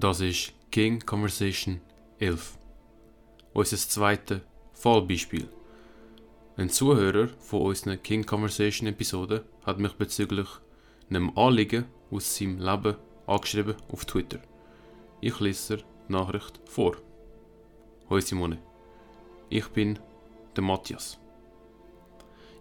Das ist King Conversation 11. Unser zweites Fallbeispiel. Ein Zuhörer von unserer King Conversation Episode hat mich bezüglich einem Anliegen aus seinem Leben angeschrieben auf Twitter. Ich lese die Nachricht vor. Hoi Simone. Ich bin der Matthias.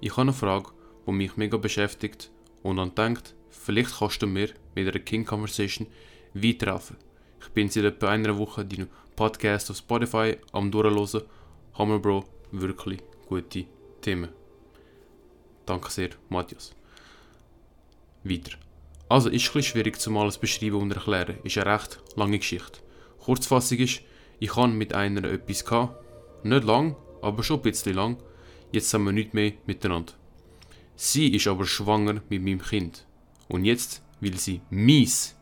Ich habe eine Frage, die mich mega beschäftigt und dann denkt, vielleicht kannst du mir mit einer King Conversation weiterhelfen. Ich bin seit etwa einer Woche deinen Podcast auf Spotify am durchhören. Hammer Bro, wirklich gute Themen. Danke sehr, Matthias. Weiter. Also ist es schwierig zum alles beschreiben und erklären. Ist eine recht lange Geschichte. Kurzfassung ist, ich habe mit einer etwas gehabt. Nicht lang, aber schon ein bisschen lang. Jetzt haben wir nicht mehr miteinander. Sie ist aber schwanger mit meinem Kind. Und jetzt will sie mies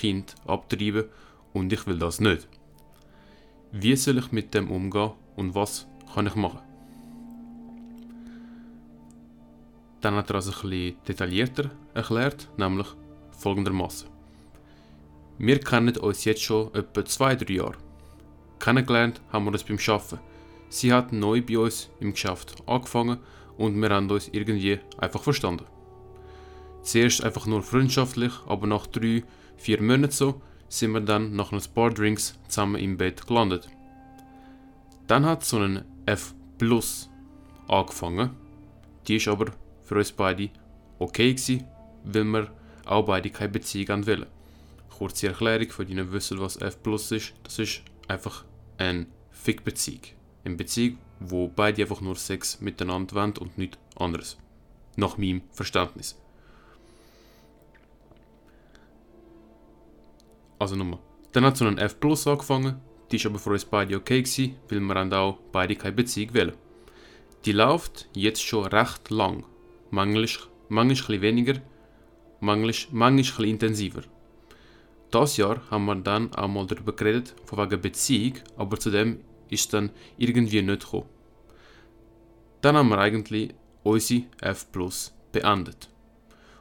Kind abtreiben und ich will das nicht. Wie soll ich mit dem umgehen und was kann ich machen? Dann hat er das ein bisschen detaillierter erklärt, nämlich folgendermaßen. Wir kennen uns jetzt schon etwa zwei, drei Jahre. Kennengelernt haben wir uns beim Arbeiten. Sie hat neu bei uns im Geschäft angefangen und wir haben uns irgendwie einfach verstanden. Zuerst einfach nur freundschaftlich, aber nach drei, vier Monaten so sind wir dann nach ein paar Drinks zusammen im Bett gelandet. Dann hat so ein F Plus angefangen. Die ist aber für uns beide okay gewesen, weil wir auch beide keine Beziehung wollen. Kurze Erklärung, für die nicht wissen, was F Plus ist. Das ist einfach eine Fick-Beziehung. Eine Beziehung, wo beide einfach nur Sex miteinander wollen und nichts anderes. Nach meinem Verständnis. Also nochmal. Dann hat so ein F Plus angefangen, die ist aber für uns beide okay gewesen, weil wir haben auch beide keine Beziehung wollen. Die läuft jetzt schon recht lang. Manchmal, manchmal ein weniger, manchmal, manchmal ein intensiver. Das Jahr haben wir dann auch mal darüber geredet, von wegen Beziehung, aber zu dem ist dann irgendwie nicht gekommen. Dann haben wir eigentlich unsere F Plus beendet.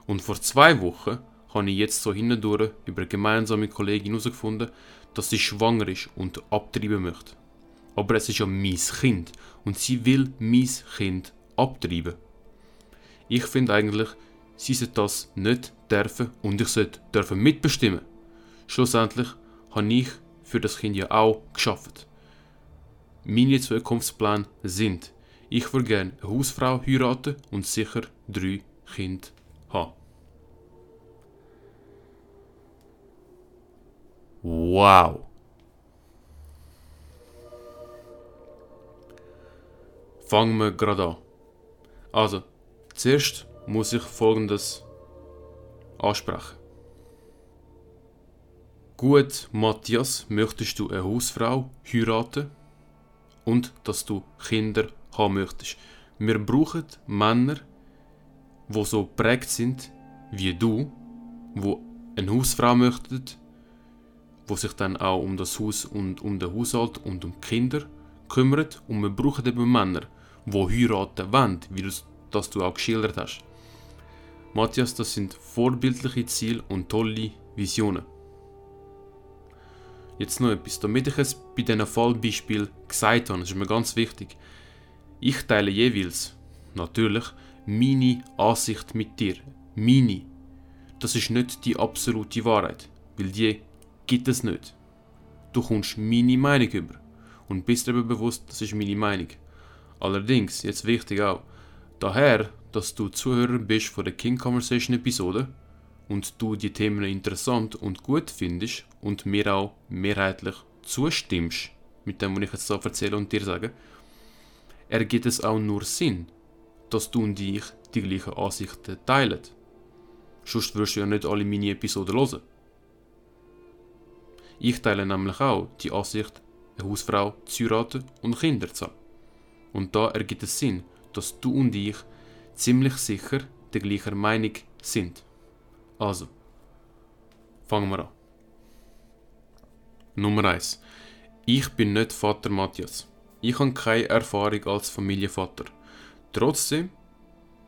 Und vor zwei Wochen habe ich jetzt so hindurch über eine gemeinsame Kollegin herausgefunden, dass sie schwanger ist und abtreiben möchte. Aber es ist ja mein Kind und sie will mein Kind abtreiben. Ich finde eigentlich, sie sollte das nicht dürfen und ich sollte dürfen mitbestimmen. Schlussendlich habe ich für das Kind ja auch geschafft. Meine Zukunftspläne sind, ich würde gerne eine Hausfrau heiraten und sicher drei Kinder haben. Wow! Fangen wir gerade an. Also, zuerst muss ich folgendes ansprechen. Gut, Matthias, möchtest du eine Hausfrau heiraten und dass du Kinder haben möchtest. Wir brauchen Männer, die so prägt sind wie du, wo eine Hausfrau möchten wo sich dann auch um das Haus und um den Haushalt und um die Kinder kümmert. Und wir brauchen eben Männer, die heiraten wollen, wie du das du auch geschildert hast. Matthias, das sind vorbildliche Ziele und tolle Visionen. Jetzt noch etwas, damit ich es bei diesen Fallbeispielen gesagt habe, das ist mir ganz wichtig. Ich teile jeweils, natürlich, meine Ansicht mit dir. Meine. Das ist nicht die absolute Wahrheit, weil die gibt es nicht. Du kommst meine Meinung über und bist dir bewusst, das ist meine Meinung. Allerdings, jetzt wichtig auch, daher, dass du Zuhörer bist von der King Conversation Episode und du die Themen interessant und gut findest und mir auch mehrheitlich zustimmst mit dem, was ich jetzt so erzähle und dir sage, ergibt es auch nur Sinn, dass du und ich die gleichen Ansichten teilen. Sonst wirst du ja nicht alle meine Episoden hören. Ich teile nämlich auch die Ansicht, eine Hausfrau zu heiraten und Kinder zu haben. Und da ergibt es Sinn, dass du und ich ziemlich sicher der gleichen Meinung sind. Also, fangen wir an. Nummer 1. Ich bin nicht Vater Matthias. Ich habe keine Erfahrung als Familienvater. Trotzdem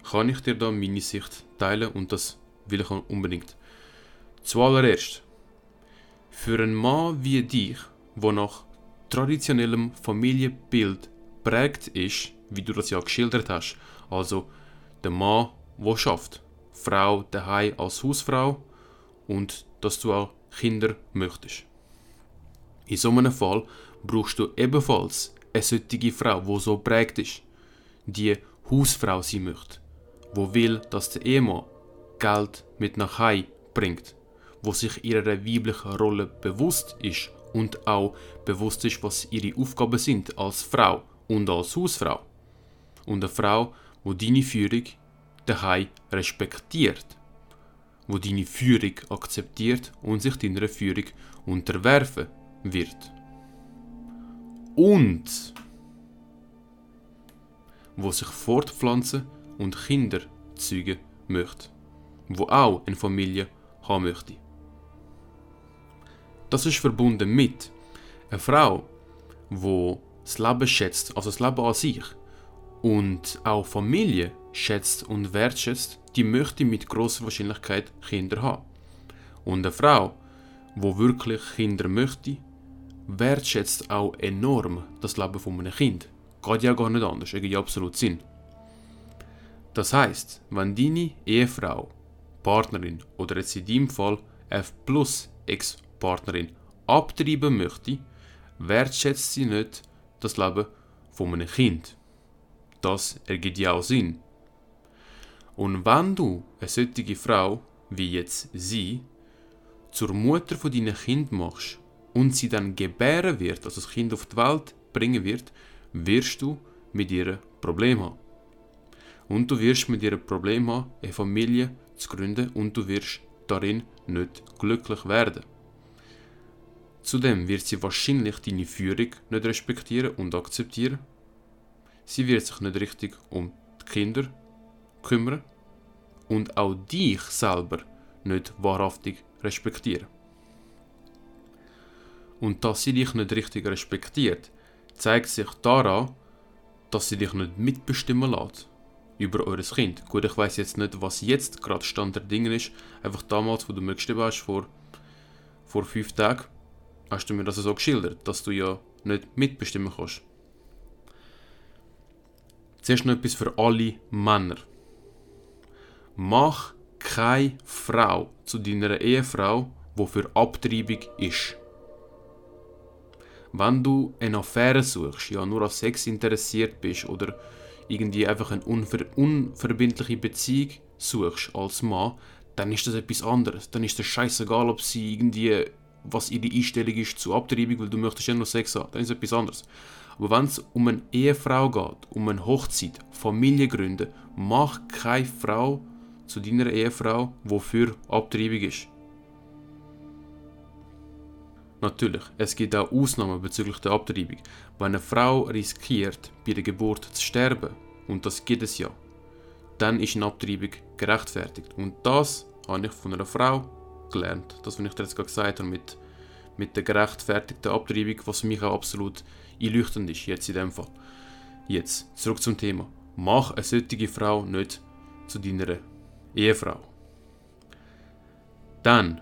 kann ich dir da meine Sicht teilen und das will ich unbedingt. Zuallererst, Für einen Mann wie dich, der nach traditionellem Familienbild prägt ist, wie du das ja geschildert hast, also der Mann, der schafft, Frau daheim als Hausfrau und dass du auch Kinder möchtest. In so einem Fall brauchst du ebenfalls eine solche Frau, die so prägt ist, die Hausfrau sein möchte, wo will, dass der Ehemann Geld mit nach Hause bringt, wo sich ihrer weiblichen Rolle bewusst ist und auch bewusst ist, was ihre Aufgaben sind als Frau und als Hausfrau. Und eine Frau, wo deine Führung daheim respektiert, wo deine Führung akzeptiert und sich deiner Führung unterwerfen wird. Und wo sich fortpflanzen und Kinder zeugen möchte, wo auch eine Familie haben möchte. Das ist verbunden mit einer Frau, wo das Leben schätzt, also das Leben an sich und auch Familie schätzt und wertschätzt, die möchte mit großer Wahrscheinlichkeit Kinder haben. Und eine Frau, wo wirklich Kinder möchte, wertschätzt auch enorm das Leben von einem Kind. Geht ja gar nicht anders, ergibt absolut Sinn. Das heißt, wenn deine Ehefrau, Partnerin oder jetzt in deinem Fall F plus Ex-Partnerin abtreiben möchte, wertschätzt sie nicht das Leben von einem Kind. Das ergibt ja auch Sinn. Und wenn du eine solche Frau, wie jetzt sie, zur Mutter von deinem Kind machst und sie dann gebären wird, also das Kind auf die Welt bringen wird, wirst du mit ihr Problem haben. Und du wirst mit ihr Problem haben, eine Familie zu gründen und du wirst darin nicht glücklich werden. Zudem wird sie wahrscheinlich deine Führung nicht respektieren und akzeptieren. Sie wird sich nicht richtig um die Kinder kümmern und auch dich selber nicht wahrhaftig respektieren. Und dass sie dich nicht richtig respektiert, zeigt sich daran, dass sie dich nicht mitbestimmen lässt über eures Kind. Gut, ich weiß jetzt nicht, was jetzt gerade Stand der Dinge ist. Einfach damals, wo du mir geschrieben hast, vor, vor fünf Tagen, hast du mir das so geschildert, dass du ja nicht mitbestimmen kannst. Zuerst noch etwas für alle Männer. Mach keine Frau zu deiner Ehefrau, die für Abtreibung ist. Wenn du eine Affäre suchst, ja nur an Sex interessiert bist oder irgendwie einfach eine unver unverbindliche Beziehung suchst als Mann, dann ist das etwas anderes. Dann ist es scheißegal, ob sie irgendwie, was ihre Einstellung ist zur Abtreibung, weil du möchtest ja nur Sex haben. Dann ist etwas anderes. Aber wenn es um eine Ehefrau geht, um eine Hochzeit, Familiengründe, mach keine Frau zu deiner Ehefrau, wofür Abtreibung ist. Natürlich, es gibt auch Ausnahmen bezüglich der Abtreibung. Wenn eine Frau riskiert, bei der Geburt zu sterben, und das gibt es ja, dann ist eine Abtreibung gerechtfertigt. Und das habe ich von einer Frau gelernt. Das, was ich dir jetzt gerade gesagt habe, mit, mit der gerechtfertigten Abtreibung, was für mich auch absolut einleuchtend ist, jetzt in dem Fall. Jetzt, zurück zum Thema. Mach eine solche Frau nicht zu deiner Ehefrau. Dann,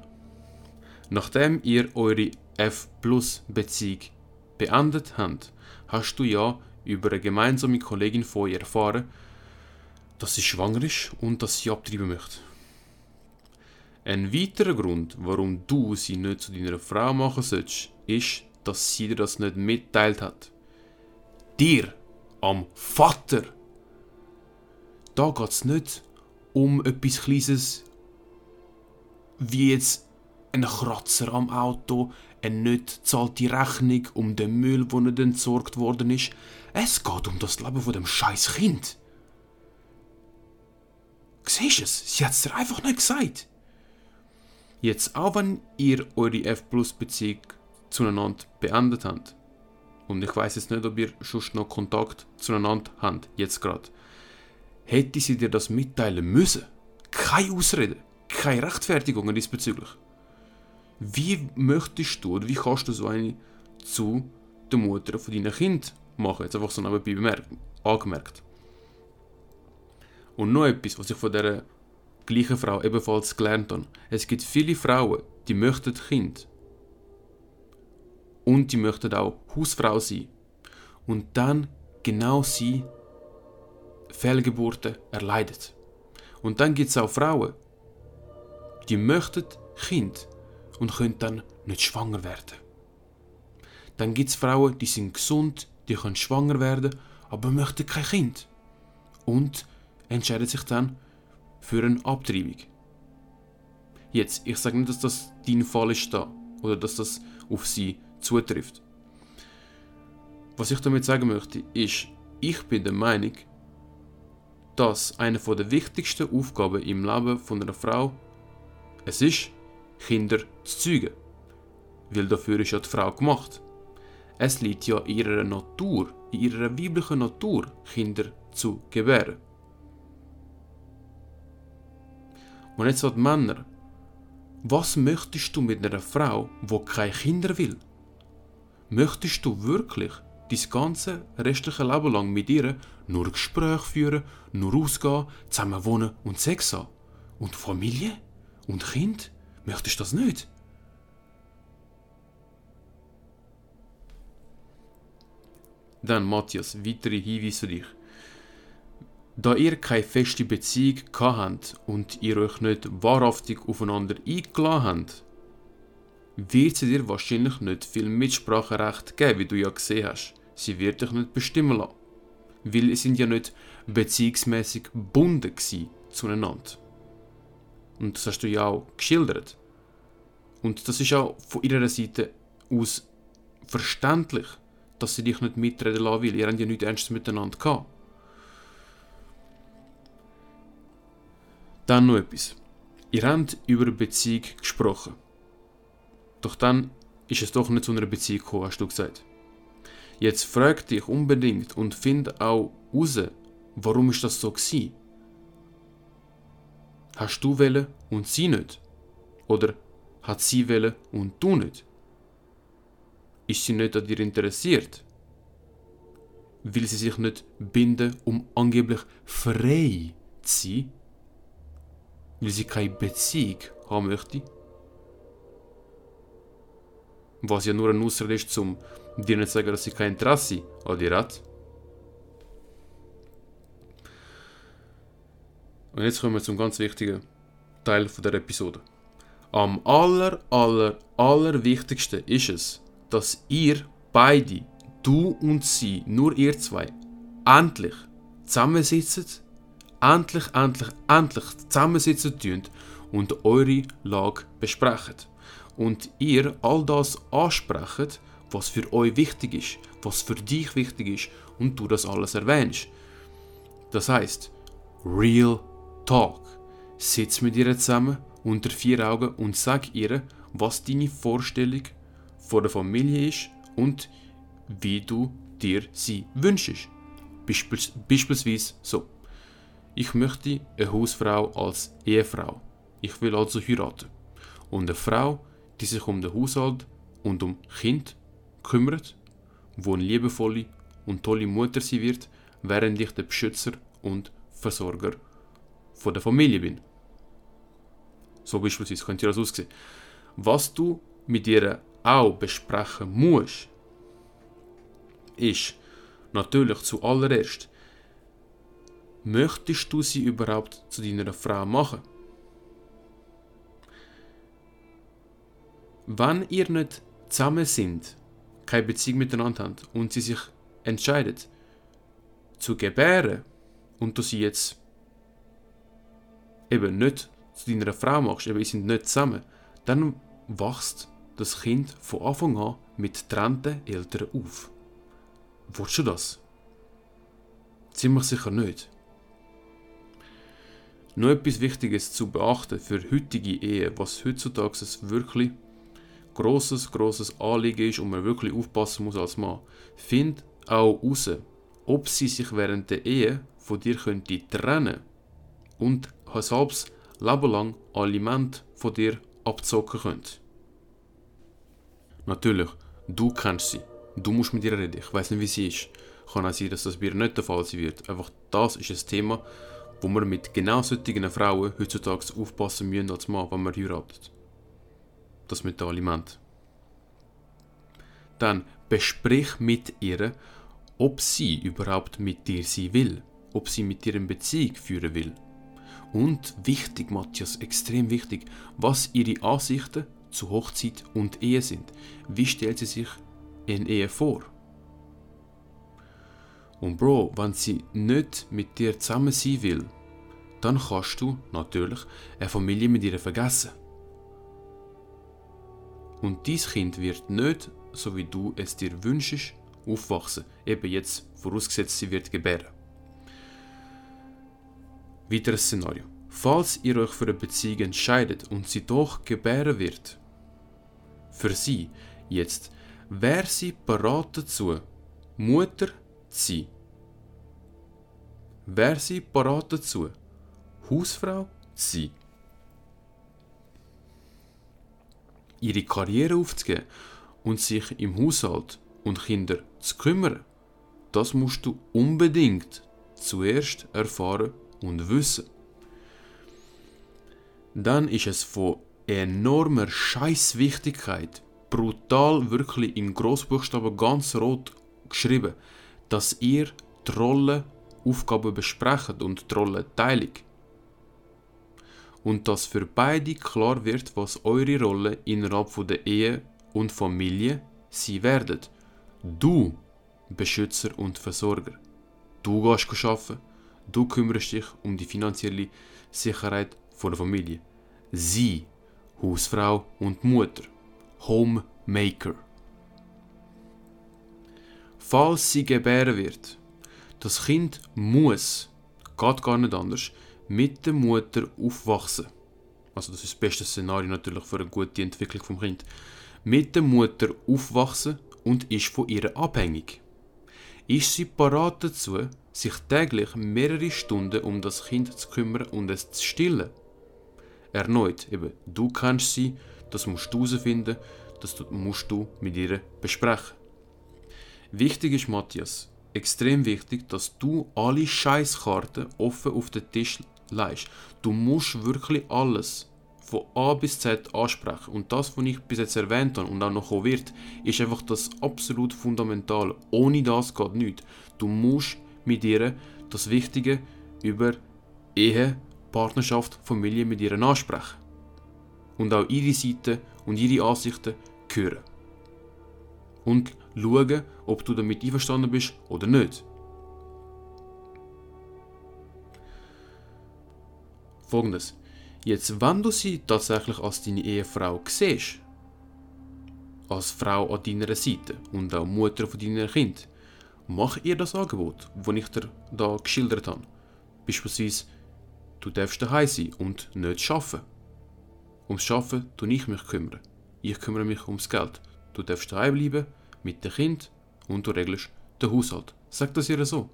nachdem ihr eure F-Plus-Beziehung beendet habt, hast du ja über eine gemeinsame Kollegin von ihr erfahren, dass sie schwanger ist und dass sie abtreiben möchte. Ein weiterer Grund, warum du sie nicht zu deiner Frau machen sollst, ist, dass sie dir das nicht mitteilt hat. Dir, am Vater. Da geht es nicht um etwas Kleines wie jetzt ein Kratzer am Auto, eine nicht zahlte Rechnung um den Müll, der nicht entsorgt worden ist. Es geht um das Leben von dem scheiß Kind. Siehst du es? Sie hat es dir einfach nicht gesagt. Jetzt, auch wenn ihr eure F-Plus-Beziehung zueinander beendet habt, und ich weiß jetzt nicht, ob ihr schon noch Kontakt zueinander habt, jetzt gerade, hätte sie dir das mitteilen müssen. Keine Ausrede, keine Rechtfertigung diesbezüglich. Wie möchtest du oder wie kannst du so eine zu der Mutter von deinem Kind machen? Jetzt einfach so nebenbei bemerkt, angemerkt. Und noch etwas, was ich von dieser gleichen Frau ebenfalls gelernt habe. Es gibt viele Frauen, die möchten Kind und die möchten auch Hausfrau sein. Und dann genau sie Fehlgeburten erleidet. Und dann gibt es auch Frauen, die möchten Kind und können dann nicht schwanger werden. Dann gibt es Frauen, die sind gesund, die können schwanger werden, aber möchten kein Kind. Und entscheiden sich dann für eine Abtreibung. Jetzt, ich sage nicht, dass das dein Fall ist da oder dass das auf sie zutrifft. Was ich damit sagen möchte, ist, ich bin der Meinung, dass eine der wichtigsten Aufgaben im Leben von einer Frau es ist, Kinder zu zeugen. Weil dafür ist ja die Frau gemacht. Es liegt ja in ihrer Natur, in ihrer weiblichen Natur, Kinder zu gebären. Und jetzt die Männer. Was möchtest du mit einer Frau, wo keine Kinder will? Möchtest du wirklich dein ganze restliche Leben lang mit ihr nur Gespräche führen, nur ausgehen, zusammen wohnen und Sex haben? Und Familie? Und Kind? Möchtest du das nicht? Dann, Matthias, weitere Hinweise für dich. Da ihr keine feste Beziehung habt und ihr euch nicht wahrhaftig aufeinander eingeladen habt, wird sie dir wahrscheinlich nicht viel Mitspracherecht geben, wie du ja gesehen hast. Sie wird dich nicht bestimmen lassen. Weil sie sind ja nicht beziehungsmäßig gebunden zueinander. Und das hast du ja auch geschildert. Und das ist auch von ihrer Seite aus verständlich, dass sie dich nicht mitreden lassen will. Ihr habt ja nichts Ernstes miteinander gehabt. Dann noch etwas. Ihr habt über Beziehung gesprochen. Doch dann ist es doch nicht zu einer Beziehung gekommen, hast du gesagt. Jetzt frag dich unbedingt und find auch raus, warum ist das so gewesen? Hast du wählen und sie nicht? Oder hat sie wählen und du nicht? Ist sie nicht an dir interessiert? Will sie sich nicht binden, um angeblich frei zu sein? Weil sie keine Beziehung haben möchte? Was ja nur ein Ausrede ist, um dir nicht zu sagen, dass sie kein Interesse an dir hat. Und jetzt kommen wir zum ganz wichtigen Teil der Episode. Am aller, aller, aller wichtigsten ist es, dass ihr beide, du und sie, nur ihr zwei, endlich zusammensitzt, endlich, endlich, endlich zusammensitzen tun und eure Lage besprecht. Und ihr all das ansprecht, was für euch wichtig ist, was für dich wichtig ist und du das alles erwähnst. Das heißt, Real Talk. Sitz mit ihr zusammen unter vier Augen und sag ihr, was deine Vorstellung von der Familie ist und wie du dir sie wünschst. Beispiels beispielsweise so. Ich möchte eine Hausfrau als Ehefrau. Ich will also heiraten. Und eine Frau, die sich um den Haushalt und um Kind kümmert, wo eine liebevolle und tolle Mutter sie wird, während ich der Beschützer und Versorger von der Familie bin. So beispielsweise könnte das aussehen. Was du mit ihr auch besprechen musst, ist natürlich zuallererst, möchtest du sie überhaupt zu deiner Frau machen? Wenn ihr nicht zusammen sind, keine Beziehung miteinander habt und sie sich entscheidet zu gebären und du sie jetzt eben nicht zu deiner Frau machst, eben ihr sind nicht zusammen, dann wächst das Kind von Anfang an mit trennten Eltern auf. Willst du das? Ziemlich sicher nicht. Noch etwas Wichtiges zu beachten für heutige Ehe, was heutzutage ein wirklich grosses, grosses Anliegen ist und man wirklich aufpassen muss als Mann. Find auch heraus, ob sie sich während der Ehe von dir könnte trennen und halbes Leben lang Aliment von dir abzocken können. Natürlich, du kennst sie. Du musst mit ihr reden. Ich weiß nicht, wie sie ist. Kann auch sein, dass das bei ihr nicht der Fall sein wird. Einfach das ist ein Thema, wo wir mit genau solchen Frauen heutzutage aufpassen müssen als Mann, wenn man heiratet. Das mit dem Aliment. dann besprich mit ihr, ob sie überhaupt mit dir sein will, ob sie mit dir eine Beziehung führen will. Und wichtig, Matthias, extrem wichtig, was ihre Ansichten zu Hochzeit und Ehe sind. Wie stellt sie sich in Ehe vor? Und Bro, wenn sie nicht mit dir zusammen sein will, dann kannst du natürlich eine Familie mit ihr vergessen. Und dies Kind wird nicht, so wie du es dir wünschst, aufwachsen. Eben jetzt vorausgesetzt, sie wird gebären. Weiteres Szenario. Falls ihr euch für eine Beziehung entscheidet und sie doch gebären wird, für sie jetzt, wäre sie bereit dazu, Mutter zu sein? Wäre sie bereit dazu, Hausfrau zu sein? Ihre Karriere aufzugeben und sich im Haushalt und Kinder zu kümmern, das musst du unbedingt zuerst erfahren und wissen. Dann ist es von enormer Scheißwichtigkeit, brutal wirklich in Großbuchstaben ganz rot geschrieben, dass ihr die Rollenaufgaben besprecht und die Rollenteilung. Und dass für beide klar wird, was eure Rolle innerhalb der Ehe und Familie sie werden. Du, Beschützer und Versorger. Du gehst arbeiten, du kümmerst dich um die finanzielle Sicherheit der Familie. Sie, Hausfrau und Mutter. Homemaker. Falls sie gebären wird, das Kind muss, geht gar nicht anders, mit der Mutter aufwachsen. Also das ist das beste Szenario natürlich für eine gute Entwicklung vom Kind mit der Mutter aufwachsen und ist von ihr abhängig. Ist sie parat dazu, sich täglich mehrere Stunden um das Kind zu kümmern und es zu stillen? Erneut, eben, du kennst sie, das musst du herausfinden, das musst du mit ihr besprechen. Wichtig ist, Matthias, extrem wichtig, dass du alle Scheißkarten offen auf den Tisch leist. Du musst wirklich alles von A bis Z ansprechen. Und das, was ich bis jetzt erwähnt habe und auch noch wird, ist einfach das absolut fundamental. Ohne das geht nichts. Du musst mit ihr das Wichtige über Ehe, Partnerschaft, Familie mit ihr ansprechen. Und auch ihre Seite und ihre Ansichten hören. Und schauen, ob du damit einverstanden bist oder nicht. Folgendes. Jetzt, wenn du sie tatsächlich als deine Ehefrau siehst, als Frau an deiner Seite und auch Mutter von deinem Kind, mach ihr das Angebot, das ich dir da geschildert habe. Beispielsweise, du darfst daheim sein und nicht arbeiten. Ums Arbeiten tue ich mich kümmern. Ich kümmere mich ums Geld. Du darfst daheim bleiben mit dem Kind und du regelst den Haushalt. Sag das ihr so.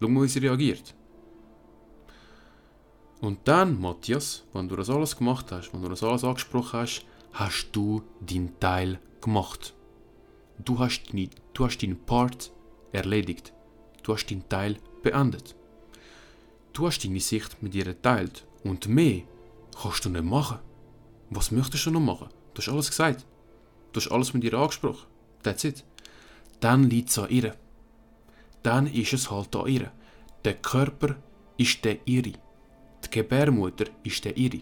Schau mal, wie sie reagiert. Und dann, Matthias, wenn du das alles gemacht hast, wenn du das alles angesprochen hast, hast du deinen Teil gemacht. Du hast, deine, du hast deinen Part erledigt. Du hast deinen Teil beendet. Du hast deine Sicht mit ihr geteilt. Und mehr kannst du nicht machen. Was möchtest du noch machen? Du hast alles gesagt. Du hast alles mit ihr angesprochen. That's it. Dann liegt es an ihr. Dann ist es halt an ihr. Der Körper ist der ihre. Die Gebärmutter ist der ihre.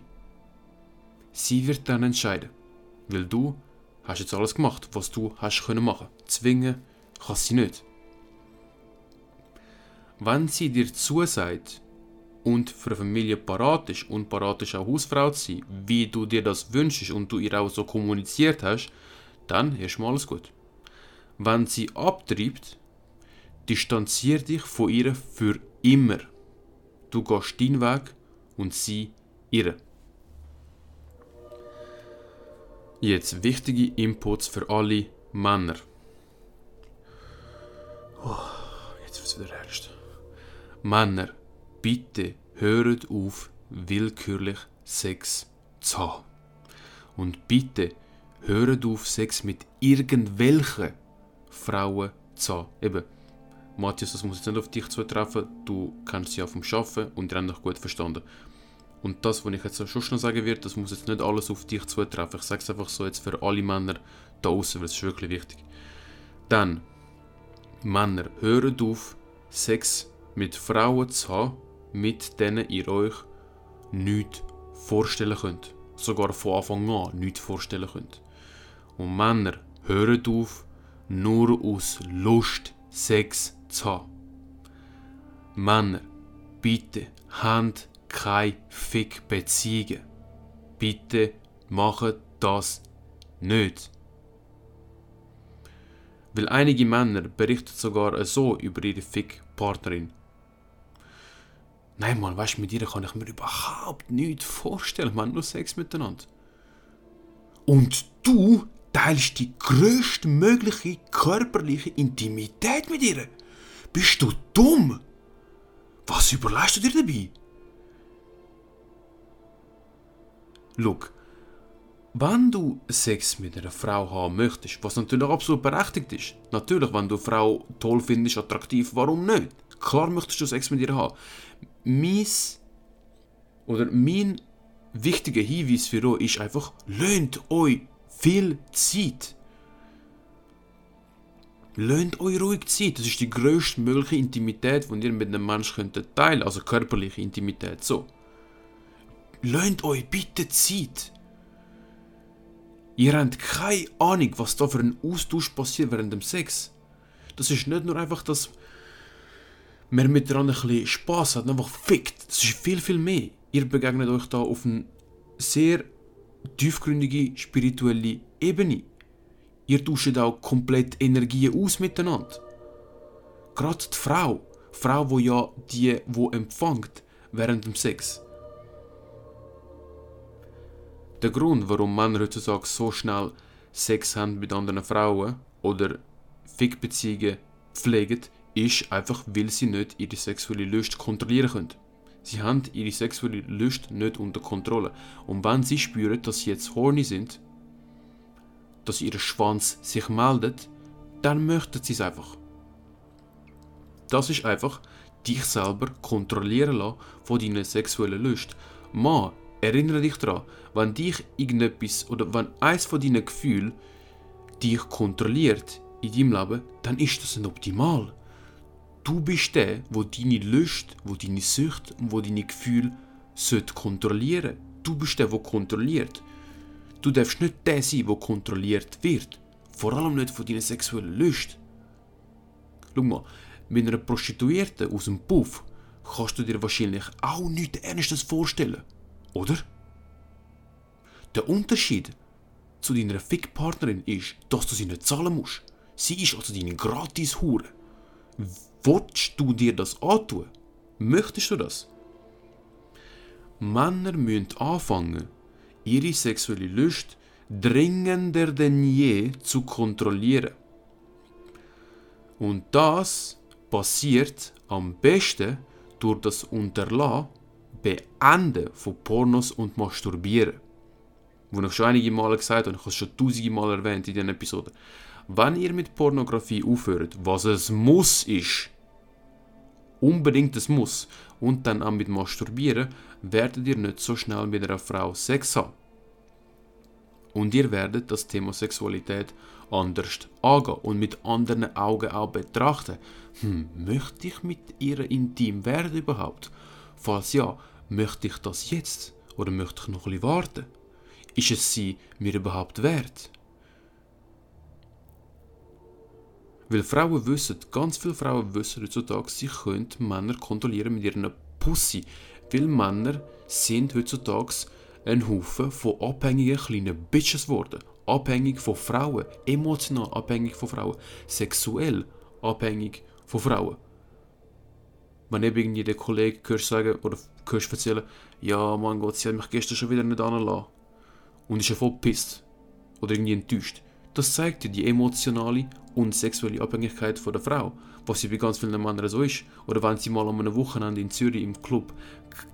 Sie wird dann entscheiden, weil du hast jetzt alles gemacht, was du hast können machen. Zwingen kann sie nicht. Wenn sie dir zusagt und für eine Familie parat ist und parat ist auch Hausfrau zu sein, wie du dir das wünschst und du ihr auch so kommuniziert hast, dann ist mal alles gut. Wenn sie abtreibt, distanzier dich von ihr für immer. Du gehst deinen Weg und sie ihre. Jetzt wichtige Inputs für alle Männer. Oh, jetzt wird es wieder ernst. Männer, bitte hört auf, willkürlich Sex zu haben. Und bitte hört auf, Sex mit irgendwelchen Frauen zu haben. Eben, Matthias, das muss jetzt nicht auf dich zutreffen, du kennst sie ja vom Arbeiten und ihr habt dich gut verstanden. Und das, was ich jetzt schon noch sagen werde, das muss jetzt nicht alles auf dich zutreffen. Ich sage es einfach so jetzt für alle Männer, da außen, weil es ist wirklich wichtig. Dann, Männer, hört auf, Sex mit Frauen zu haben, mit denen ihr euch nichts vorstellen könnt. Sogar von Anfang an nichts vorstellen könnt. Und Männer, hört auf, nur aus Lust Sex zu haben. Männer, bitte, habt keine Fick-Beziehungen. Bitte macht das nicht. Weil einige Männer berichten sogar so über ihre Fick-Partnerin. Nein, Mann, weißt du, mit ihr kann ich mir überhaupt nichts vorstellen. Man, nur Sex miteinander. Und du teilst die größtmögliche körperliche Intimität mit ihr. Bist du dumm? Was überlegst du dir dabei? Schau, wenn du Sex mit einer Frau haben möchtest, was natürlich absolut berechtigt ist, natürlich, wenn du eine Frau toll findest, attraktiv, warum nicht? Klar möchtest du Sex mit ihr haben. Mies oder mein wichtiger Hinweis für euch ist einfach, löhnt euch viel Zeit. Löhnt euch ruhig Zeit. Das ist die größtmögliche Intimität, die ihr mit einem Menschen könnt teilen also körperliche Intimität. So. Löhnt euch bitte Zeit. Ihr habt keine Ahnung, was da für ein Austausch passiert während dem Sex. Das ist nicht nur einfach, dass man miteinander ein bisschen Spass hat, einfach fickt. Das ist viel, viel mehr. Ihr begegnet euch da auf eine sehr tiefgründige spirituelle Ebene. Ihr tauscht auch komplett Energien aus miteinander. Gerade die Frau, die Frau, wo ja die, wo empfängt während dem Sex. Der Grund, warum Männer heutzutage so schnell Sex haben mit anderen Frauen oder Fickbeziehungen pflegen, ist einfach, weil sie nicht ihre sexuelle Lust kontrollieren können. Sie haben ihre sexuelle Lust nicht unter Kontrolle. Und wenn sie spüren, dass sie jetzt horny sind, dass ihr Schwanz sich meldet, dann möchten sie es einfach. Das ist einfach dich selber kontrollieren lassen von deiner sexuellen Lust. Mann, Erinnere dich daran, wenn dich irgendetwas oder wenn eins von deinen Gefühlen dich kontrolliert in deinem Leben, dann ist das nicht optimal. Du bist der, wo deine Lust, wo deine Sucht und wo deine Gefühle sollte kontrollieren. Du bist der, wo kontrolliert. Du darfst nicht der sein, wo kontrolliert wird. Vor allem nicht von deiner sexuellen Lust. Schau mal, mit einer Prostituierten aus dem Puff kannst du dir wahrscheinlich auch nichts Ernstes vorstellen. Oder? Der Unterschied zu deiner Fickpartnerin ist, dass du sie nicht zahlen musst. Sie ist also deine Gratis-Hure. Wolltest du dir das antun? Möchtest du das? Männer müssen anfangen, ihre sexuelle Lust dringender denn je zu kontrollieren. Und das passiert am besten durch das Unterlassen Beenden von Pornos und Masturbieren. Wo ich schon einige Male gesagt habe, ich habe es schon tausende Mal erwähnt in diesen Episoden. Wenn ihr mit Pornografie aufhört, was es muss ist, unbedingt es muss, und dann auch mit Masturbieren, werdet ihr nicht so schnell mit einer Frau Sex haben. Und ihr werdet das Thema Sexualität anders angehen und mit anderen Augen auch betrachten. Hm, möchte ich mit ihr intim werden überhaupt? Falls ja, Möchte ich das jetzt oder möchte ich noch ein bisschen warten? Ist es sie mir überhaupt wert? Weil Frauen wissen, ganz viele Frauen wissen heutzutage, sie können Männer kontrollieren mit ihren Pussy. Weil Männer sind heutzutage ein Haufen von abhängigen kleinen Bitches geworden. Abhängig von Frauen, emotional abhängig von Frauen, sexuell abhängig von Frauen. Wenn eben irgendwie der Kollege hörst sagen oder hörst erzählen, ja, mein Gott, sie hat mich gestern schon wieder nicht anlassen. Und ist ja voll pisst. Oder irgendwie enttäuscht. Das zeigt dir die emotionale und sexuelle Abhängigkeit von der Frau, was sie bei ganz vielen Männern so ist. Oder wenn sie mal an einem Wochenende in Zürich im Club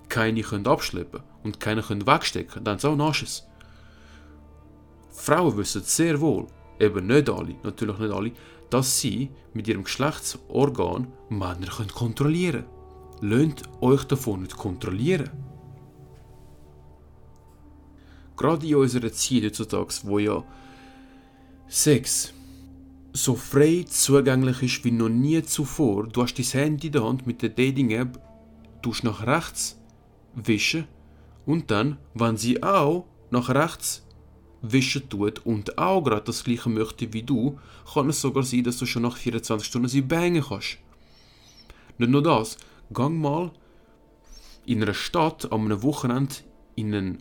keine können abschleppen und keine können wegstecken, dann ist auch Nasches. Frauen wissen sehr wohl, eben nicht alle, natürlich nicht alle, dass sie mit ihrem Geschlechtsorgan Männer kontrollieren können. Lönt euch davon nicht kontrollieren. Gerade in unserer Zeit heutzutage, wo ja Sex so frei zugänglich ist wie noch nie zuvor. Du hast dein Handy in der Hand mit der Dating-App, tust nach rechts wischen und dann, wenn sie auch nach rechts wischen tut und auch gerade das gleiche möchte wie du, kann es sogar sein, dass du schon nach 24 Stunden sie bangen kannst. Nicht nur das, gang mal in einer Stadt am einem Wochenende in eine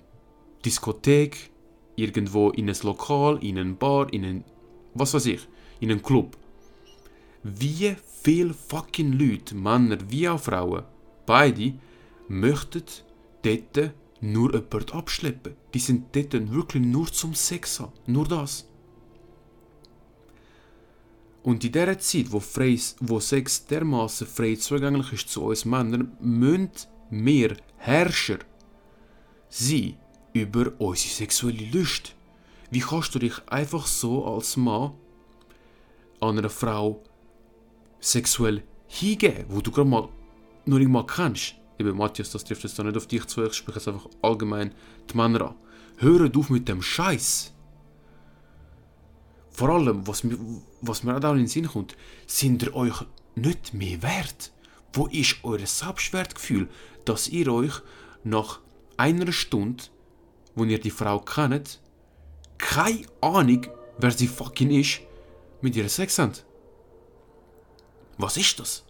Diskothek, irgendwo in ein Lokal, in eine Bar, in ein was weiß ich, in einen Club. Wie viele fucking Leute, Männer wie auch Frauen, beide, möchten dort nur jemanden abschleppen. Die sind dort wirklich nur zum Sex haben. Nur das. Und in dieser Zeit, wo, frei, wo Sex dermaßen frei zugänglich ist zu uns Männern, müssen wir Herrscher sein über unsere sexuelle Lust. Wie kannst du dich einfach so als Mann an einer Frau sexuell hingeben, wo du gerade mal noch nicht mal kennst? Eben Matthias, das trifft jetzt nicht auf dich zu, ich spreche jetzt einfach allgemein die Männer an. Hört auf mit dem Scheiß. Vor allem, was mir, was mir auch in den Sinn kommt, sind ihr euch nicht mehr wert? Wo ist euer Selbstwertgefühl, dass ihr euch nach einer Stunde, wo ihr die Frau kennt, keine Ahnung, wer sie fucking ist, mit ihr Sex haben. Was ist das?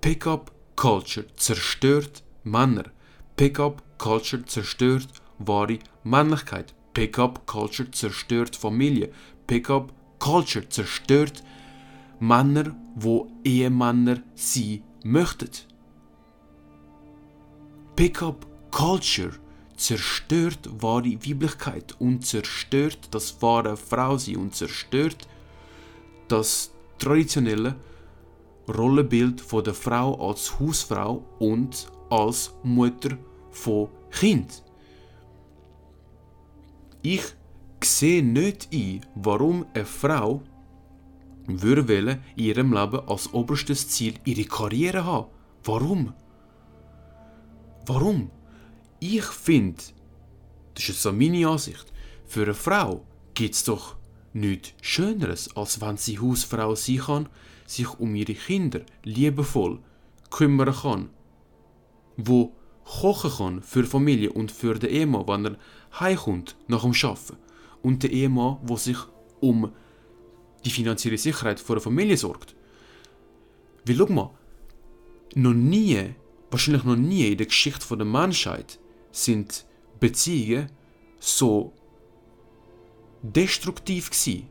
Pickup Culture zerstört Männer. Pickup Culture zerstört wahre Männlichkeit. Pickup Culture zerstört Familie. Pickup Culture zerstört Männer, wo Ehemänner sie möchten. Pickup Culture zerstört wahre Weiblichkeit und zerstört das wahre Frausein und zerstört das traditionelle Rollenbild von der Frau als Hausfrau und als Mutter von Kind. Ich sehe nicht ein, warum eine Frau würde in ihrem Leben als oberstes Ziel ihre Karriere haben. Warum? Warum? Ich finde, das ist jetzt so meine Ansicht, für eine Frau gibt es doch nichts Schöneres, als wenn sie Hausfrau sein kann, sich um ihre Kinder liebevoll kümmern kann, wo kochen kann für Familie und für den Ehemann, wenn er heimkommt nach dem Arbeiten und der Ehemann, wo sich um die finanzielle Sicherheit der Familie sorgt. Weil schau mal, noch nie wahrscheinlich noch nie in der Geschichte der Menschheit sind Beziehungen so destruktiv gewesen.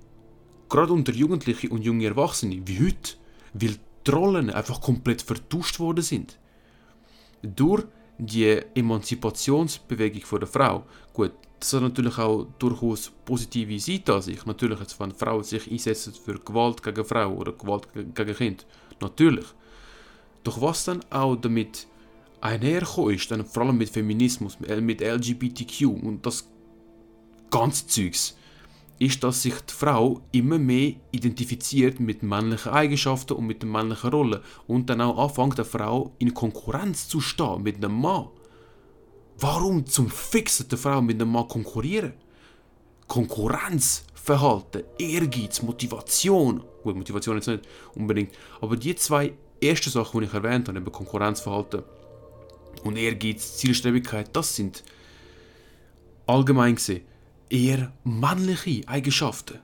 Gerade unter Jugendlichen und jungen Erwachsenen wie heute, weil die Rollen einfach komplett vertauscht worden sind. Durch die Emanzipationsbewegung der Frau, gut, das hat natürlich auch durchaus positive Seiten an sich. Natürlich, wenn Frauen sich einsetzen für Gewalt gegen Frau oder Gewalt gegen Kind, natürlich. Doch was dann auch damit einhergekommen ist, dann vor allem mit Feminismus, mit LGBTQ und das ganze Zeugs, ist, dass sich die Frau immer mehr identifiziert mit männlichen Eigenschaften und mit der männlichen Rolle und dann auch anfängt, eine Frau in Konkurrenz zu stehen mit einem Mann. Warum zum Fixen der Frau mit einem Mann konkurrieren? Konkurrenzverhalten, Ehrgeiz, Motivation. Gut, Motivation jetzt nicht unbedingt, aber die zwei ersten Sachen, die ich erwähnt habe, eben Konkurrenzverhalten und Ehrgeiz, Zielstrebigkeit, das sind allgemein gesehen eher männliche Eigenschaften.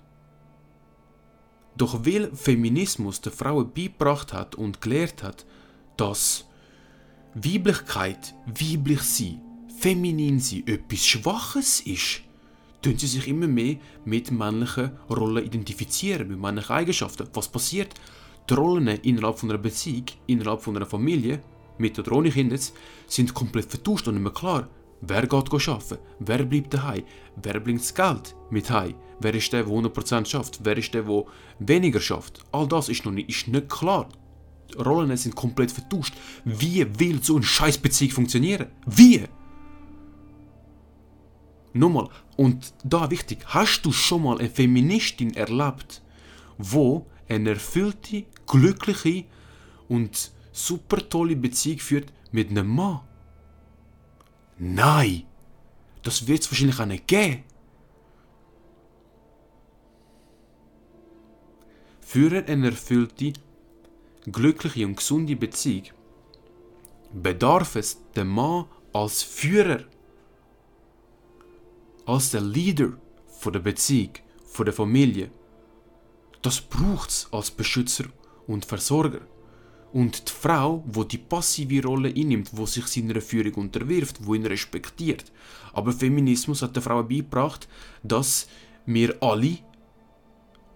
Doch weil Feminismus der Frauen beigebracht hat und gelehrt hat, dass Weiblichkeit, weiblich sein, feminin sein etwas Schwaches ist, tun sie sich immer mehr mit männlichen Rollen identifizieren, mit männlichen Eigenschaften. Was passiert? Die Rollen innerhalb von einer Beziehung, innerhalb von einer Familie mit oder ohne Kinder sind komplett vertauscht und nicht mehr klar. Wer geht arbeiten? Wer bleibt daheim? Wer bringt das Geld mit heim? Wer ist der, der 100% schafft? Wer ist der, der weniger schafft? All das ist noch nicht, ist nicht klar. Die Rollen sind komplett vertauscht. Wie will so eine Scheißbeziehung funktionieren? Wie? Nochmal, und da wichtig, hast du schon mal eine Feministin erlebt, wo eine erfüllte, glückliche und super tolle Beziehung führt mit einem Mann. Nein! Das wird es wahrscheinlich auch nicht geben. Für eine erfüllte, glückliche und gesunde Beziehung bedarf es der Mann als Führer, als der Leader der Beziehung, der Familie. Das braucht es als Beschützer und Versorger. Und die Frau, wo die passive Rolle einnimmt, wo sich seiner Führung unterwirft, wo ihn respektiert. Aber Feminismus hat der Frau beigebracht, dass wir alle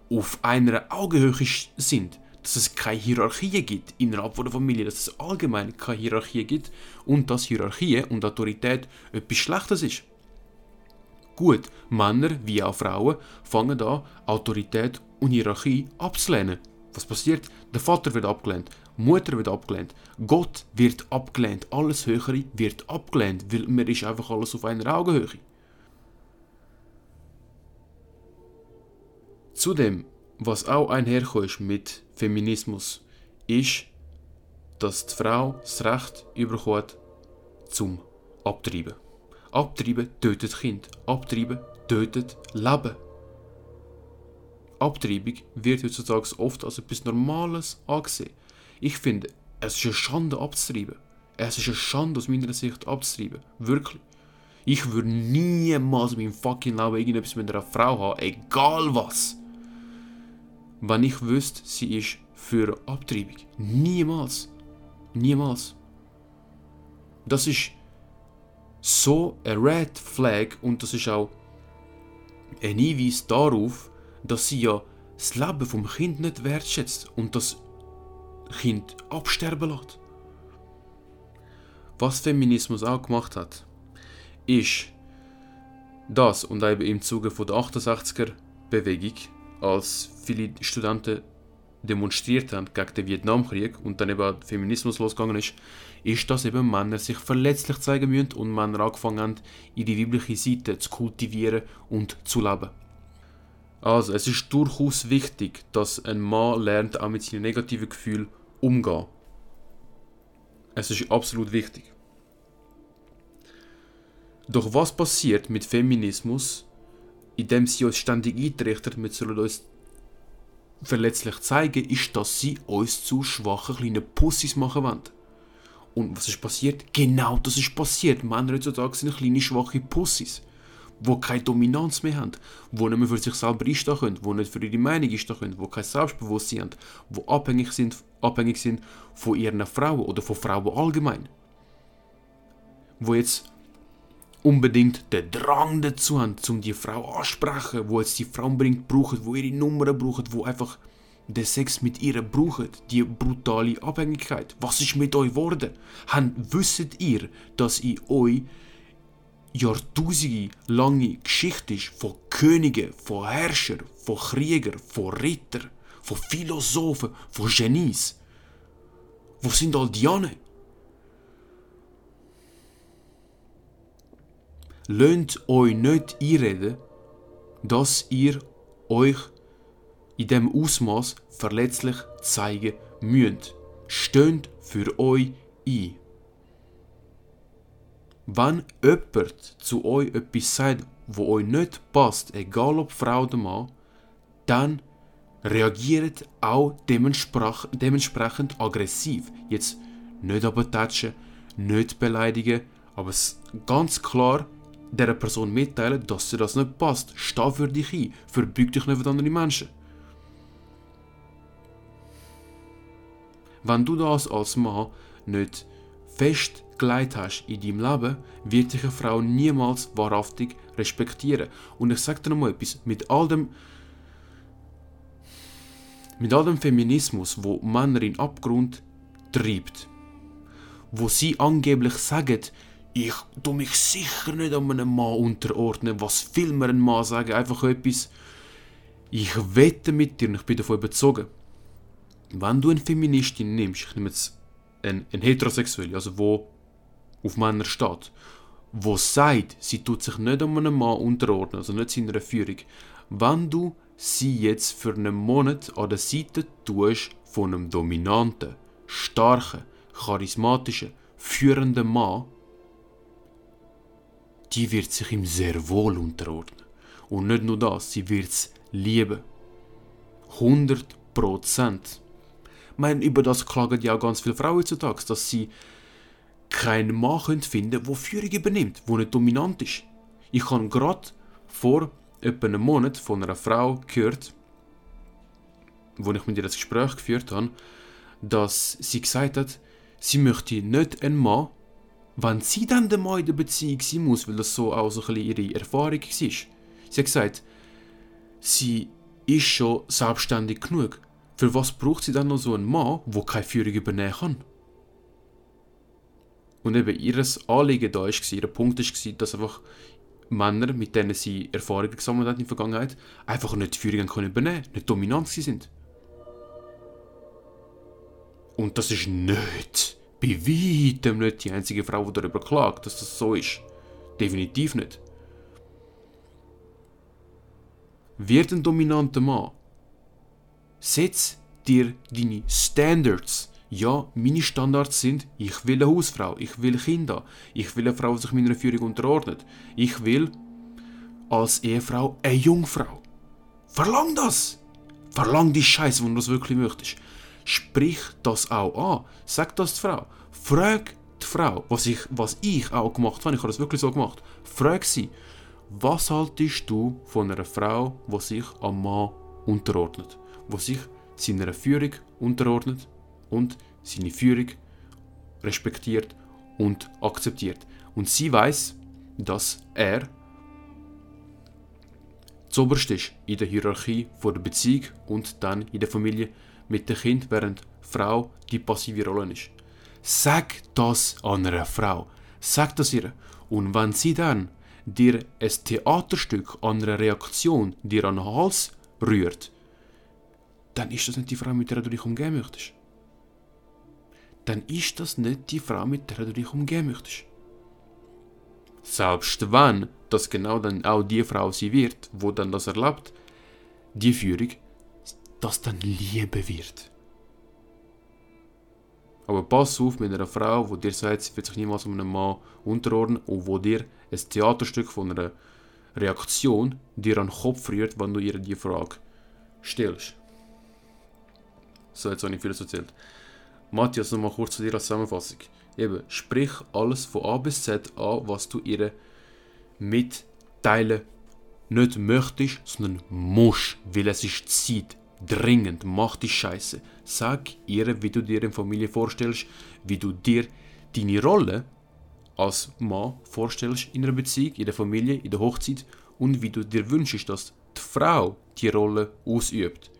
auf einer Augenhöhe sind. Dass es keine Hierarchie gibt innerhalb der Familie, dass es allgemein keine Hierarchie gibt und dass Hierarchie und Autorität etwas Schlechtes ist. Gut, Männer wie auch Frauen fangen an, Autorität und Hierarchie abzulehnen. Was passiert? Der Vater wird abgelehnt, Mutter wird abgelehnt, Gott wird abgelehnt, alles Höhere wird abgelehnt, weil man ist einfach alles auf einer Augenhöhe. Zudem, was auch einherkommt mit Feminismus, ist, dass die Frau das Recht überkommt zum Abtreiben. Abtreiben tötet Kind. Abtreiben tötet Leben. Abtreibung wird heutzutage oft als etwas Normales angesehen. Ich finde, es ist eine Schande abzutreiben. Es ist eine Schande aus meiner Sicht abzutreiben. Wirklich. Ich würde niemals in meinem fucking Leben irgendetwas mit einer Frau haben, egal was. Wenn ich wüsste, sie ist für Abtreibung. Niemals. Niemals. Das ist so ein Red Flag und das ist auch ein Hinweis darauf, dass sie ja das Leben vom Kind nicht wertschätzt und das Kind absterben lässt. Was Feminismus auch gemacht hat, ist das und eben im Zuge von der 68er Bewegung, als viele Studenten demonstriert haben gegen den Vietnamkrieg und dann eben Feminismus losgegangen ist, ist, dass eben Männer sich verletzlich zeigen müssen und Männer angefangen haben, ihre weibliche Seite zu kultivieren und zu leben. Also, es ist durchaus wichtig, dass ein Mann lernt, auch mit seinen negativen Gefühlen umzugehen. Es ist absolut wichtig. Doch was passiert mit Feminismus, indem sie uns ständig eintrichtert, wir sollen uns verletzlich zeigen, ist, dass sie uns zu schwachen kleinen Pussys machen wollen. Und was ist passiert? Genau das ist passiert. Männer heutzutage sind kleine schwache Pussys, die keine Dominanz mehr haben, die nicht mehr für sich selber einstehen können, die nicht für ihre Meinung einstehen können, die kein Selbstbewusstsein haben, die abhängig sind, abhängig sind von ihren Frauen oder von Frauen allgemein. Wo jetzt unbedingt den Drang dazu haben, um die Frau ansprechen, wo jetzt die Frau unbedingt brauchen, wo ihre Nummern brauchen, wo einfach den Sex mit ihr brauchen, die brutale Abhängigkeit. Was ist mit euch geworden? Wisst ihr, dass in euch Jahrtausende lange Geschichte ist von Königen, von Herrschern, von Kriegern, von Rittern, von Philosophen, von Genies? Wo sind all die anderen? Lönt euch nicht einreden, dass ihr euch in dem Ausmaß verletzlich zeigen müsst. Steht für euch ein. Wenn jemand zu euch etwas sagt, wo euch nicht passt, egal ob Frau oder Mann, dann reagiert auch dementsprechend aggressiv. Jetzt nicht aber touchen, nicht beleidigen, aber ganz klar dieser Person mitteilen, dass dir das nicht passt. Steh für dich ein, verbüg dich nicht für andere Menschen. Wenn du das als Mann nicht festgelegt hast in deinem Leben, wird dich eine Frau niemals wahrhaftig respektieren. Und ich sage dir mal etwas, mit all dem mit all dem Feminismus, wo Männer in Abgrund treibt, wo sie angeblich sagen, ich tu mich sicher nicht an einem Mann unterordnen, was viel mehr ein Mann sagen, einfach etwas, ich wette mit dir ich bin davon überzogen, wenn du eine Feministin nimmst, ich nehme jetzt eine, eine Heterosexuelle, also wo auf Männer steht, wo sagt, sie tut sich nicht an einem Mann unterordnen, also nicht seiner Führung, wenn du sie jetzt für einen Monat an der Seite tust von einem dominanten, starken, charismatischen, führenden Mann, die wird sich ihm sehr wohl unterordnen. Und nicht nur das, sie wird es lieben. 100 Prozent. Ich meine, über das klagen ja auch ganz viele Frauen heutzutage, dass sie keinen Mann finden können, der Führung übernimmt, der nicht dominant ist. Ich habe gerade vor etwa einem Monat von einer Frau gehört, wo ich mit ihr das Gespräch geführt habe, dass sie gesagt hat, sie möchte nicht einen Mann, wenn sie dann der Mann in der Beziehung sein muss, weil das so auch so ein bisschen ihre Erfahrung war. Sie hat gesagt, sie ist schon selbstständig genug. Für was braucht sie dann noch so einen Mann, der keine Führung übernehmen kann? Und eben ihr Anliegen da war, ihr Punkt war, dass einfach Männer, mit denen sie Erfahrungen gesammelt hat in der Vergangenheit, einfach nicht die Führung können übernehmen nicht dominant sind. Und das ist nicht, bei weitem nicht die einzige Frau, die darüber klagt, dass das so ist. Definitiv nicht. Wird ein dominanter Mann. Setz dir deine Standards. Ja, meine Standards sind, ich will eine Hausfrau, ich will Kinder, ich will eine Frau, die sich meiner Führung unterordnet. Ich will als Ehefrau eine Jungfrau. Verlang das! Verlang die Scheiße, wenn du das wirklich möchtest. Sprich das auch an. Sag das der Frau. Frag die Frau, was ich, was ich auch gemacht habe. Ich habe das wirklich so gemacht. Frag sie, was haltest du von einer Frau, die sich am Mann unterordnet? Die sich seiner Führung unterordnet und seine Führung respektiert und akzeptiert. Und sie weiß, dass er zuoberst ist in der Hierarchie von der Beziehung und dann in der Familie mit dem Kind, während Frau die passive Rolle ist. Sag das an einer Frau. Sag das ihr. Und wenn sie dann dir ein Theaterstück an einer Reaktion dir an den Hals rührt, dann ist das nicht die Frau, mit der du dich umgehen möchtest. Dann ist das nicht die Frau, mit der du dich umgehen möchtest. Selbst wenn das genau dann auch die Frau sie wird, wo dann das erlaubt, die Führung, das dann Liebe wird. Aber pass auf mit einer Frau, die dir sagt, sie wird sich niemals um einen Mann unterordnen und wo dir ein Theaterstück von einer Reaktion dir an den Kopf rührt, wenn du ihr die Frage stellst. So, jetzt habe ich vieles erzählt. Matthias, nochmal kurz zu dir als Zusammenfassung. Eben, sprich alles von A bis Z an, was du ihr mitteilen nicht möchtest, sondern musst, weil es ist Zeit. Dringend, mach die Scheiße. Sag ihr, wie du dir eine Familie vorstellst, wie du dir deine Rolle als Mann vorstellst in einer Beziehung, in der Familie, in der Hochzeit und wie du dir wünschst, dass die Frau die Rolle ausübt.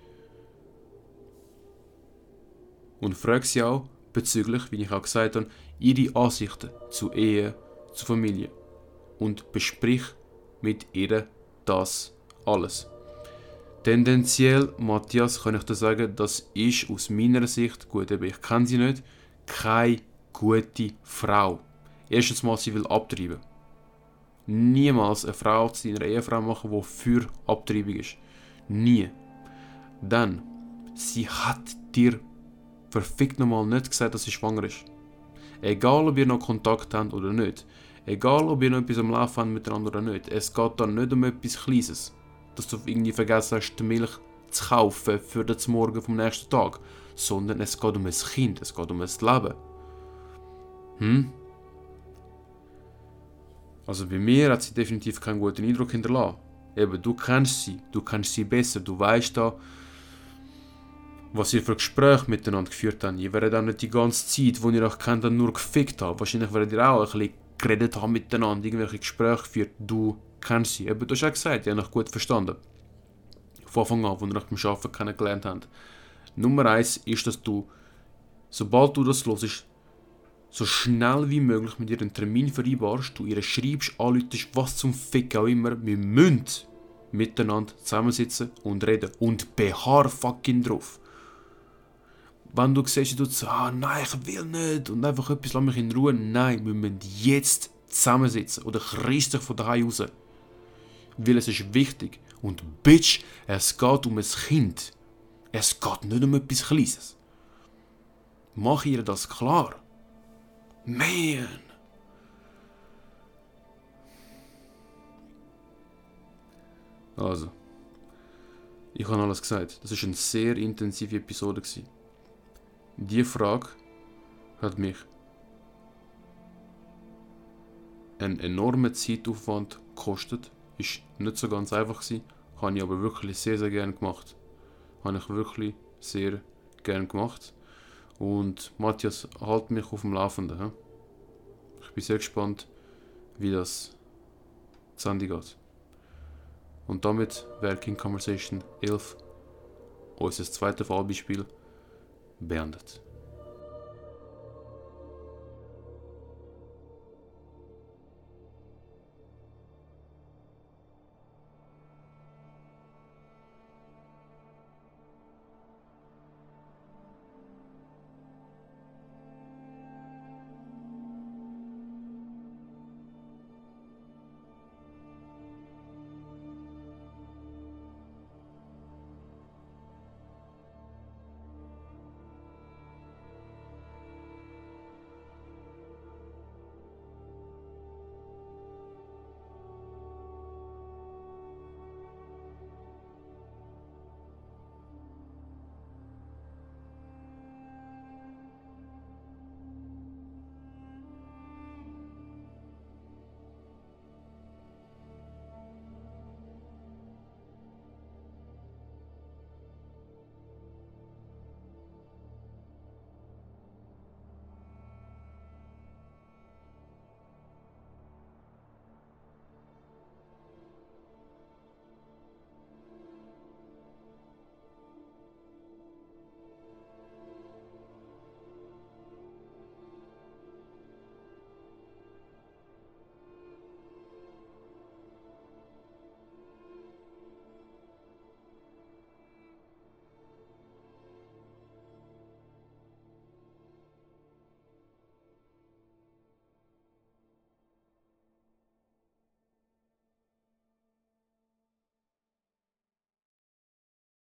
Und frag sie auch bezüglich, wie ich auch gesagt habe, ihre Ansichten zu Ehe, zu Familie und besprich mit ihr das alles. Tendenziell, Matthias, kann ich dir sagen, das ist aus meiner Sicht, gut, eben, ich kenne sie nicht, keine gute Frau. Erstens mal, sie will abtreiben. Niemals eine Frau zu deiner Ehefrau machen, die für Abtreibung ist. Nie. Dann, sie hat dir verfickt nochmal nicht gesagt, dass sie schwanger ist. Egal, ob ihr noch Kontakt habt oder nicht. Egal, ob ihr noch etwas am Laufen habt miteinander oder nicht. Es geht dann nicht um etwas Kleines dass du irgendwie vergessen hast, die Milch zu kaufen für den Morgen vom nächsten Tag, sondern es geht um ein Kind, es geht um ein Leben. Hm? Also bei mir hat sie definitiv keinen guten Eindruck hinterlassen. Eben, du kennst sie, du kennst sie besser, du weißt da, was ihr für Gespräche miteinander geführt habt. Ihr werdet auch nicht die ganze Zeit, wo ihr euch kennt, nur gefickt haben. Wahrscheinlich werdet ihr auch ein bisschen geredet haben miteinander, irgendwelche Gespräche geführt, du kennst sie. Eben, du hast ja gesagt, ihr habt euch gut verstanden. Von Anfang an, als ihr euch beim Arbeiten kennengelernt habt. Nummer eins ist, dass du, sobald du das hörst, so schnell wie möglich mit ihr einen Termin vereinbarst, du ihr schreibst, anläutest, was zum Fick auch immer, wir müssen miteinander zusammensitzen und reden. Und beharr fucking drauf. Wenn du siehst, du sagst, ah, nein, ich will nicht und einfach etwas, lass mich in Ruhe. Nein, wir müssen jetzt zusammensitzen oder kriegst dich von daheim raus weil es ist wichtig. Und Bitch, es geht um ein Kind. Es geht nicht um etwas Kleines. Mach ihr das klar. Man. Also, ich habe alles gesagt. Das ist eine sehr intensive Episode gewesen. Die Frage hat mich einen enormen Zeitaufwand gekostet. Ist nicht so ganz einfach gewesen, habe ich aber wirklich sehr, sehr gerne gemacht. Habe ich wirklich sehr gerne gemacht. Und Matthias, halt mich auf dem Laufenden. He? Ich bin sehr gespannt, wie das zu Ende geht. Und damit wäre King Conversation 11 unser zweites Fallbeispiel beendet.